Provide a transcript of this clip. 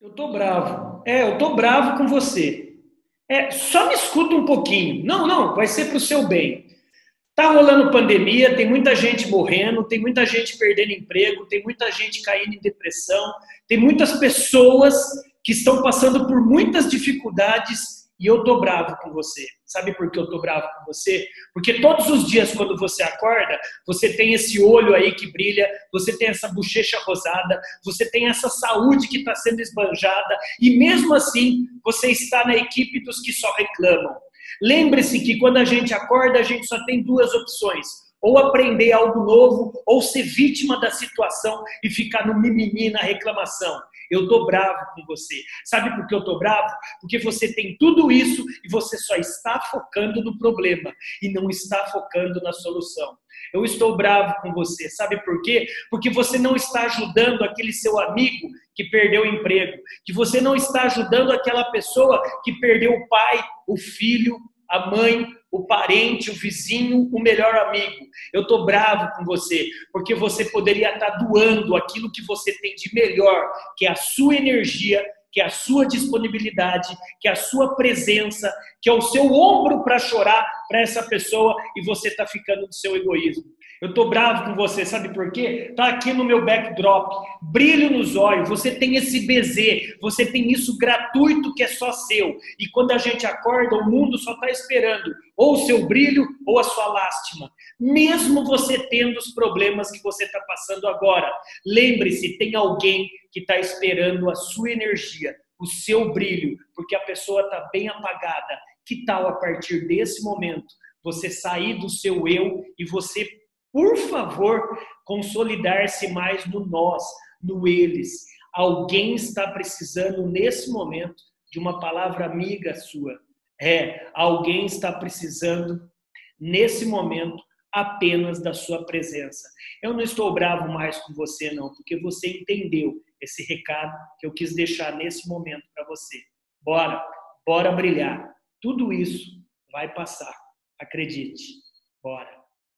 Eu tô bravo. É, eu tô bravo com você. É, só me escuta um pouquinho. Não, não, vai ser pro seu bem. Tá rolando pandemia, tem muita gente morrendo, tem muita gente perdendo emprego, tem muita gente caindo em depressão, tem muitas pessoas que estão passando por muitas dificuldades e eu tô bravo com você. Sabe por que eu tô bravo com você? Porque todos os dias quando você acorda, você tem esse olho aí que brilha, você tem essa bochecha rosada, você tem essa saúde que está sendo esbanjada e mesmo assim você está na equipe dos que só reclamam. Lembre-se que quando a gente acorda, a gente só tem duas opções: ou aprender algo novo, ou ser vítima da situação e ficar no mimimi, na reclamação. Eu tô bravo com você. Sabe por que eu tô bravo? Porque você tem tudo isso e você só está focando no problema e não está focando na solução. Eu estou bravo com você. Sabe por quê? Porque você não está ajudando aquele seu amigo que perdeu o emprego, que você não está ajudando aquela pessoa que perdeu o pai, o filho, a mãe, o parente, o vizinho, o melhor amigo. Eu estou bravo com você, porque você poderia estar tá doando aquilo que você tem de melhor, que é a sua energia, que é a sua disponibilidade, que é a sua presença, que é o seu ombro para chorar para essa pessoa e você está ficando no seu egoísmo. Eu tô bravo com você, sabe por quê? Tá aqui no meu backdrop, brilho nos olhos, você tem esse BZ, você tem isso gratuito que é só seu. E quando a gente acorda, o mundo só está esperando ou o seu brilho ou a sua lástima. Mesmo você tendo os problemas que você está passando agora, lembre-se, tem alguém que está esperando a sua energia, o seu brilho, porque a pessoa está bem apagada. Que tal a partir desse momento você sair do seu eu e você por favor, consolidar-se mais no nós, no eles. Alguém está precisando nesse momento de uma palavra amiga sua. É, alguém está precisando nesse momento apenas da sua presença. Eu não estou bravo mais com você não, porque você entendeu esse recado que eu quis deixar nesse momento para você. Bora, bora brilhar. Tudo isso vai passar. Acredite. Bora.